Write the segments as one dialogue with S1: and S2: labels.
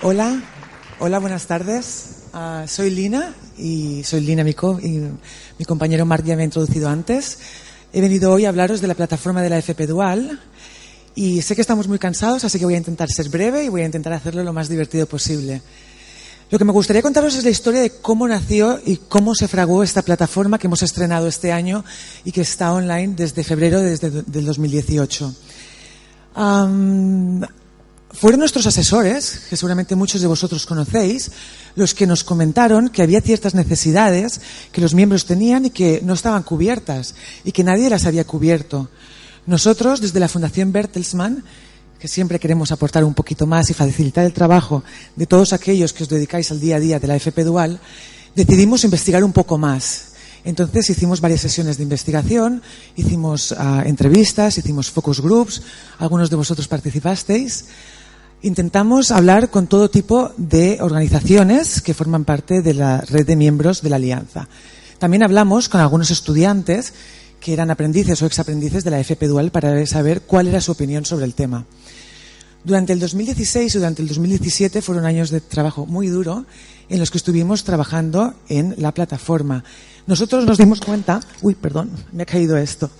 S1: Hola, hola, buenas tardes. Ah, soy Lina y soy Lina Mico y mi compañero Marc ya me ha introducido antes. He venido hoy a hablaros de la plataforma de la FP Dual y sé que estamos muy cansados, así que voy a intentar ser breve y voy a intentar hacerlo lo más divertido posible. Lo que me gustaría contaros es la historia de cómo nació y cómo se fraguó esta plataforma que hemos estrenado este año y que está online desde febrero desde del 2018. Um, fueron nuestros asesores, que seguramente muchos de vosotros conocéis, los que nos comentaron que había ciertas necesidades que los miembros tenían y que no estaban cubiertas y que nadie las había cubierto. Nosotros, desde la Fundación Bertelsmann, que siempre queremos aportar un poquito más y facilitar el trabajo de todos aquellos que os dedicáis al día a día de la FP Dual, decidimos investigar un poco más. Entonces hicimos varias sesiones de investigación, hicimos uh, entrevistas, hicimos focus groups, algunos de vosotros participasteis. Intentamos hablar con todo tipo de organizaciones que forman parte de la red de miembros de la Alianza. También hablamos con algunos estudiantes que eran aprendices o exaprendices de la FP Dual para saber cuál era su opinión sobre el tema. Durante el 2016 y durante el 2017 fueron años de trabajo muy duro en los que estuvimos trabajando en la plataforma. Nosotros nos dimos cuenta, uy, perdón, me ha caído esto.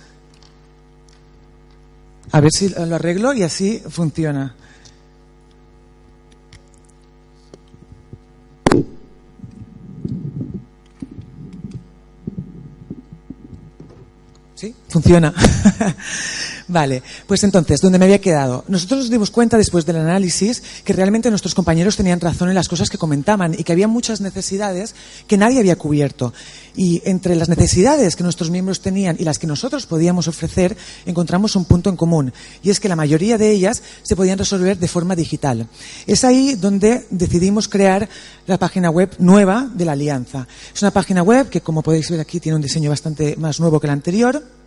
S1: A ver si lo arreglo y así funciona. ¿Sí? Funciona. vale, pues entonces, ¿dónde me había quedado? Nosotros nos dimos cuenta después del análisis que realmente nuestros compañeros tenían razón en las cosas que comentaban y que había muchas necesidades que nadie había cubierto. Y entre las necesidades que nuestros miembros tenían y las que nosotros podíamos ofrecer, encontramos un punto en común. Y es que la mayoría de ellas se podían resolver de forma digital. Es ahí donde decidimos crear la página web nueva de la Alianza. Es una página web que, como podéis ver aquí, tiene un diseño bastante más nuevo que el anterior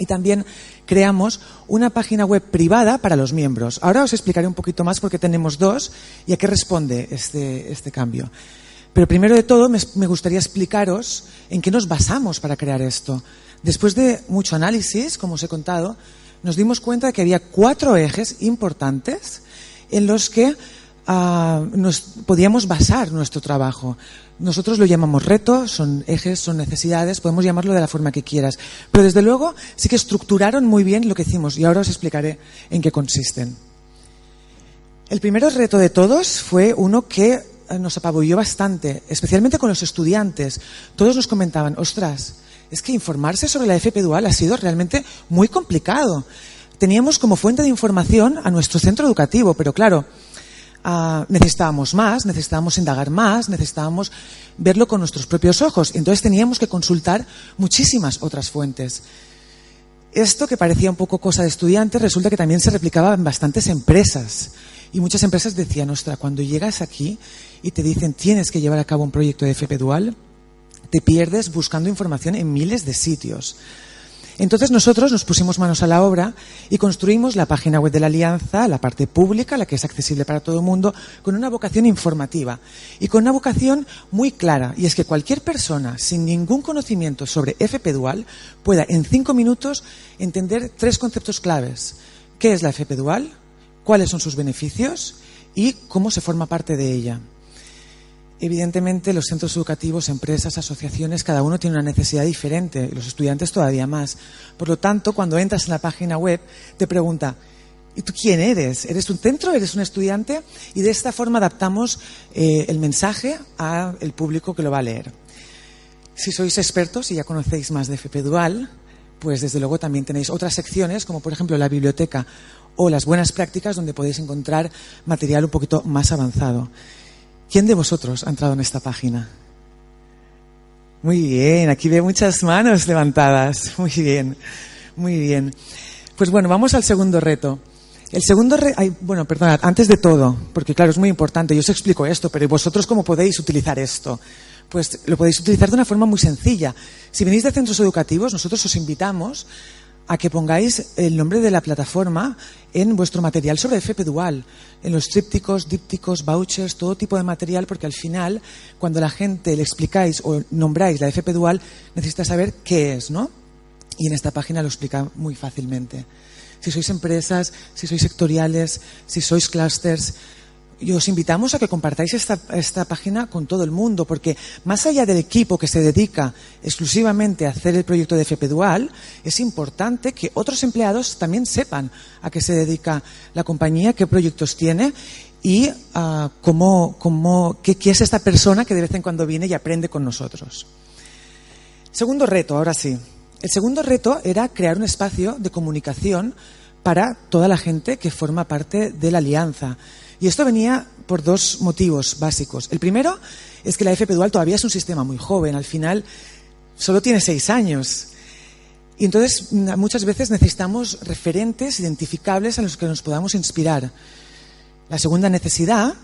S1: y también creamos una página web privada para los miembros. Ahora os explicaré un poquito más porque tenemos dos y a qué responde este, este cambio. Pero primero de todo me, gustaría explicaros en qué nos basamos para crear esto. Después de mucho análisis, como os he contado, nos dimos cuenta de que había cuatro ejes importantes en los que uh, nos podíamos basar nuestro trabajo. Nosotros lo llamamos reto, son ejes, son necesidades, podemos llamarlo de la forma que quieras. Pero desde luego sí que estructuraron muy bien lo que hicimos y ahora os explicaré en qué consisten. El primer reto de todos fue uno que nos apabulló bastante, especialmente con los estudiantes. Todos nos comentaban, ostras, es que informarse sobre la FP Dual ha sido realmente muy complicado. Teníamos como fuente de información a nuestro centro educativo, pero claro, Uh, necesitábamos más, necesitábamos indagar más, necesitábamos verlo con nuestros propios ojos. Entonces teníamos que consultar muchísimas otras fuentes. Esto que parecía un poco cosa de estudiantes resulta que también se replicaba en bastantes empresas. Y muchas empresas decían, ostra, cuando llegas aquí y te dicen tienes que llevar a cabo un proyecto de FP Dual, te pierdes buscando información en miles de sitios. Entonces nosotros nos pusimos manos a la obra y construimos la página web de la Alianza, la parte pública, la que es accesible para todo el mundo, con una vocación informativa y con una vocación muy clara. Y es que cualquier persona sin ningún conocimiento sobre FP Dual pueda en cinco minutos entender tres conceptos claves. ¿Qué es la FP Dual? ¿Cuáles son sus beneficios? ¿Y cómo se forma parte de ella? Evidentemente, los centros educativos, empresas, asociaciones, cada uno tiene una necesidad diferente, los estudiantes todavía más. Por lo tanto, cuando entras en la página web, te pregunta, ¿y tú quién eres? ¿Eres un centro? ¿Eres un estudiante? Y de esta forma adaptamos eh, el mensaje al público que lo va a leer. Si sois expertos y ya conocéis más de FP Dual, pues desde luego también tenéis otras secciones, como por ejemplo la biblioteca o las buenas prácticas, donde podéis encontrar material un poquito más avanzado. ¿Quién de vosotros ha entrado en esta página? Muy bien, aquí veo muchas manos levantadas. Muy bien, muy bien. Pues bueno, vamos al segundo reto. El segundo reto, bueno, perdonad, antes de todo, porque claro, es muy importante, yo os explico esto, pero vosotros cómo podéis utilizar esto? Pues lo podéis utilizar de una forma muy sencilla. Si venís de centros educativos, nosotros os invitamos a que pongáis el nombre de la plataforma en vuestro material sobre FP Dual, en los trípticos, dípticos, vouchers, todo tipo de material, porque al final, cuando la gente le explicáis o nombráis la FP Dual, necesita saber qué es, ¿no? Y en esta página lo explica muy fácilmente. Si sois empresas, si sois sectoriales, si sois clusters, y os invitamos a que compartáis esta, esta, página con todo el mundo, porque más allá del equipo que se dedica exclusivamente a hacer el proyecto de FP Dual, es importante que otros empleados también sepan a qué se dedica la compañía, qué proyectos tiene y uh, cómo, cómo, qué, qué es esta persona que de vez en cuando viene y aprende con nosotros. Segundo reto, ahora sí. El segundo reto era crear un espacio de comunicación para toda la gente que forma parte de la alianza. Y esto venía por dos motivos básicos. El primero es que la FP Dual todavía es un sistema muy joven, al final solo tiene seis años. Y entonces muchas veces necesitamos referentes identificables a los que nos podamos inspirar. La segunda necesidad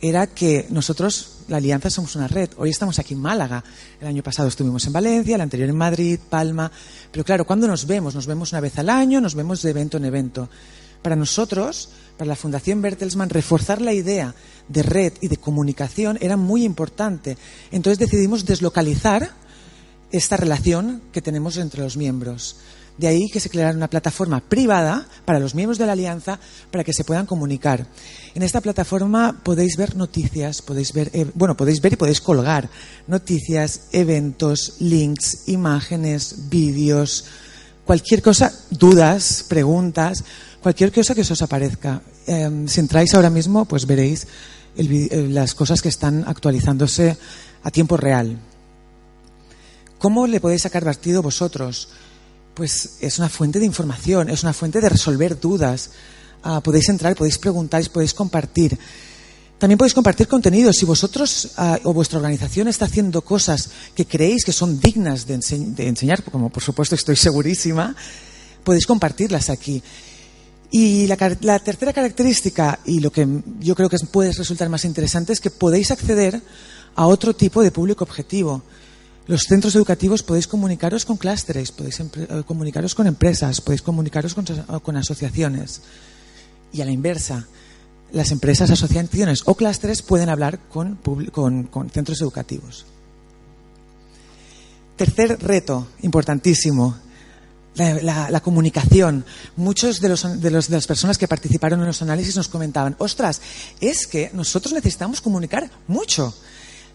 S1: era que nosotros, la Alianza, somos una red. Hoy estamos aquí en Málaga. El año pasado estuvimos en Valencia, el anterior en Madrid, Palma. Pero claro, ¿cuándo nos vemos? Nos vemos una vez al año, nos vemos de evento en evento. Para nosotros, para la Fundación Bertelsmann, reforzar la idea de red y de comunicación era muy importante. Entonces decidimos deslocalizar esta relación que tenemos entre los miembros. De ahí que se creara una plataforma privada para los miembros de la alianza para que se puedan comunicar. En esta plataforma podéis ver noticias, podéis ver, eh, bueno, podéis ver y podéis colgar noticias, eventos, links, imágenes, vídeos, cualquier cosa, dudas, preguntas, cualquier cosa que se os aparezca. Eh, si entráis ahora mismo, pues veréis eh, las cosas que están actualizándose a tiempo real. ¿Cómo le podéis sacar partido vosotros? pues es una fuente de información, es una fuente de resolver dudas. Uh, podéis entrar, podéis preguntar, podéis compartir. También podéis compartir contenido. Si vosotros uh, o vuestra organización está haciendo cosas que creéis que son dignas de, enseñar, como por supuesto estoy segurísima, podéis compartirlas aquí. Y la, tercera característica, y lo que yo creo que puede resultar más interesante, es que podéis acceder a otro tipo de público objetivo. Los centros educativos podéis comunicaros con clústeres, podéis eh, comunicaros con empresas, podéis comunicaros con, asociaciones. Y a la inversa, las empresas, asociaciones o clústeres pueden hablar con centros educativos. Tercer reto, importantísimo, la, comunicación. Muchos de, los, de, los, de, las personas que participaron en los análisis nos comentaban, ostras, es que nosotros necesitamos comunicar mucho.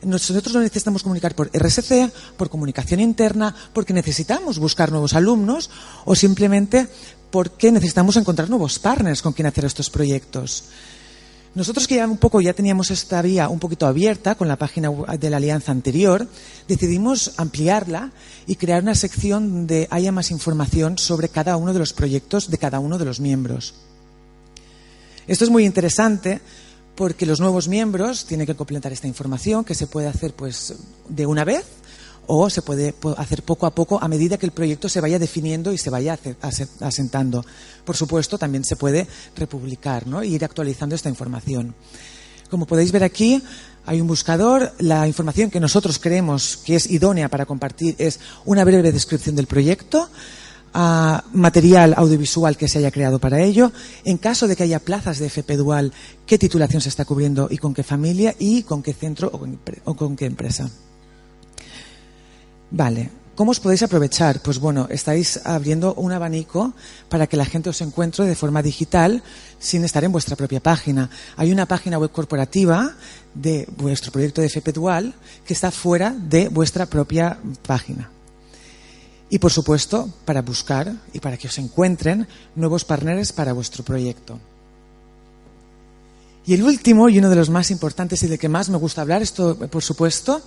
S1: Nosotros no necesitamos comunicar por RSC, por comunicación interna, porque necesitamos buscar nuevos alumnos o simplemente porque necesitamos encontrar nuevos partners con quien hacer estos proyectos. Nosotros que ya un poco ya teníamos esta vía un poquito abierta con la página de la alianza anterior, decidimos ampliarla y crear una sección donde haya más información sobre cada uno de los proyectos de cada uno de los miembros. Esto es muy interesante porque los nuevos miembros tienen que completar esta información que se puede hacer pues de una vez o se puede hacer poco a poco a medida que el proyecto se vaya definiendo y se vaya asentando. Por supuesto, también se puede republicar ¿no? e ir actualizando esta información. Como podéis ver aquí, hay un buscador. La información que nosotros creemos que es idónea para compartir es una breve descripción del proyecto, a material audiovisual que se haya creado para ello, en caso de que haya plazas de FP Dual, qué titulación se está cubriendo y con qué familia y con qué centro o con qué empresa. Vale, ¿Cómo os podéis aprovechar? Pues bueno, estáis abriendo un abanico para que la gente os encuentre de forma digital sin estar en vuestra propia página. Hay una página web corporativa de vuestro proyecto de FP Dual que está fuera de vuestra propia página. Y, por supuesto, para buscar y para que os encuentren nuevos partners para vuestro proyecto. Y el último, y uno de los más importantes y de que más me gusta hablar, esto, por supuesto,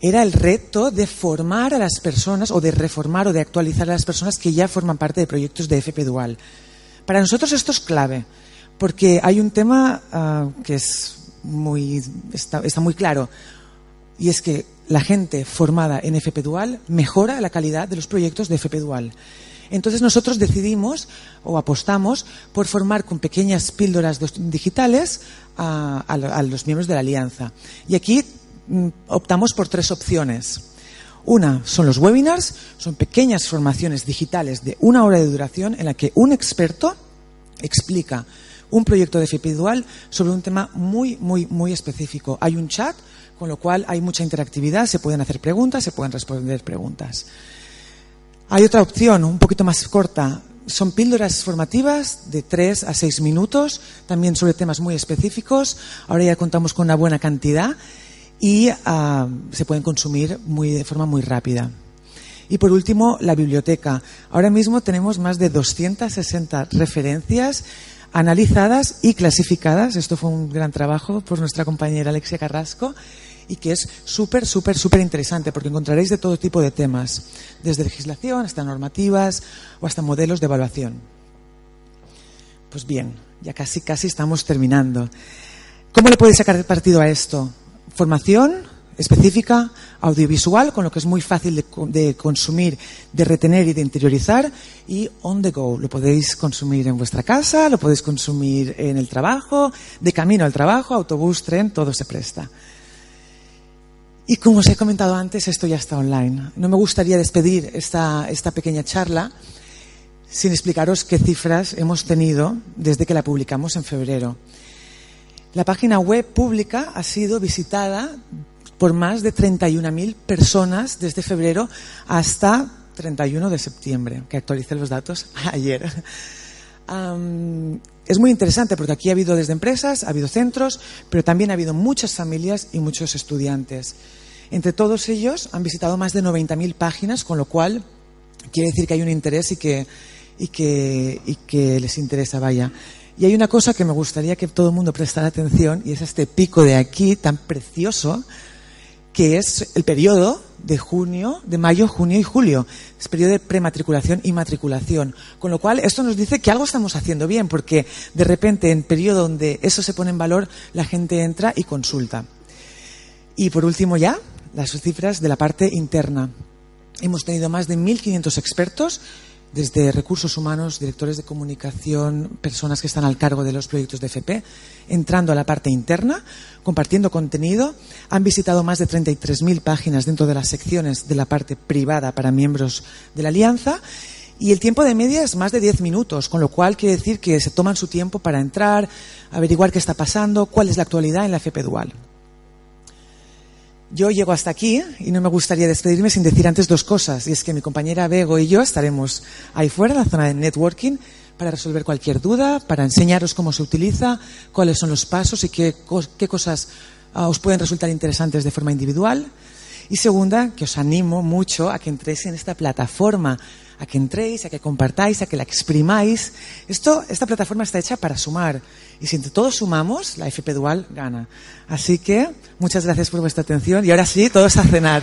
S1: era el reto de formar a las personas, o de reformar o de actualizar a las personas que ya forman parte de proyectos de FP Dual. Para nosotros esto es clave, porque hay un tema uh, que es muy, está, muy claro, y es que la gente formada en FP Dual mejora la calidad de los proyectos de FP Dual. Entonces nosotros decidimos o apostamos por formar con pequeñas píldoras digitales a, a, a los miembros de la alianza. Y aquí optamos por tres opciones. Una son los webinars, son pequeñas formaciones digitales de una hora de duración en la que un experto explica un proyecto de FP Dual sobre un tema muy, muy, muy específico. Hay un chat con lo cual hay mucha interactividad, se pueden hacer preguntas, se pueden responder preguntas. Hay otra opción, un poquito más corta, son píldoras formativas de 3 a 6 minutos, también sobre temas muy específicos. Ahora ya contamos con una buena cantidad y ah, se pueden consumir muy, de forma muy rápida. Y por último, la biblioteca. Ahora mismo tenemos más de 260 referencias analizadas y clasificadas. Esto fue un gran trabajo por nuestra compañera Alexia Carrasco y que es súper, súper, súper interesante porque encontraréis de todo tipo de temas, desde legislación hasta normativas o hasta modelos de evaluación. Pues bien, ya casi, casi estamos terminando. ¿Cómo le podéis sacar partido a esto? Formación específica, audiovisual, con lo que es muy fácil de, de, consumir, de retener y de interiorizar, y on the go. Lo podéis consumir en vuestra casa, lo podéis consumir en el trabajo, de camino al trabajo, autobús, tren, todo se presta. Y como os he comentado antes, esto ya está online. No me gustaría despedir esta, esta pequeña charla sin explicaros qué cifras hemos tenido desde que la publicamos en febrero. La página web pública ha sido visitada por más de 31.000 personas desde febrero hasta 31 de septiembre, que actualicé los datos ayer. Es muy interesante porque aquí ha habido desde empresas, ha habido centros, pero también ha habido muchas familias y muchos estudiantes. Entre todos ellos han visitado más de 90.000 páginas, con lo cual quiere decir que hay un interés y que, y que les interesa, vaya. Y hay una cosa que me gustaría que todo el mundo prestara atención y es este pico de aquí tan precioso que es el periodo de junio, de mayo, junio y julio. Es periodo de prematriculación y matriculación. Con lo cual, esto nos dice que algo estamos haciendo bien, porque de repente, en periodo donde eso se pone en valor, la gente entra y consulta. Y por último ya, las cifras de la parte interna. Hemos tenido más de 1.500 expertos, desde recursos humanos, directores de comunicación, personas que están al cargo de los proyectos de FP, entrando a la parte interna, compartiendo contenido. Han visitado más de 33.000 páginas dentro de las secciones de la parte privada para miembros de la alianza. Y el tiempo de media es más de 10 minutos, con lo cual quiere decir que se toman su tiempo para entrar, averiguar qué está pasando, cuál es la actualidad en la FP Dual. Yo llego hasta aquí y no me gustaría despedirme sin decir antes dos cosas. Y es que mi compañera Bego y yo estaremos ahí fuera, en la zona de networking, para resolver cualquier duda, para enseñaros cómo se utiliza, cuáles son los pasos y qué, cosas uh, os pueden resultar interesantes de forma individual. Y segunda, que os animo mucho a que entréis en esta plataforma, a que entréis, a que compartáis, a que la exprimáis. Esto, esta plataforma está hecha para sumar. Y si entre todos sumamos, la FP Dual gana. Así que muchas gracias por vuestra atención y ahora sí, todos a cenar.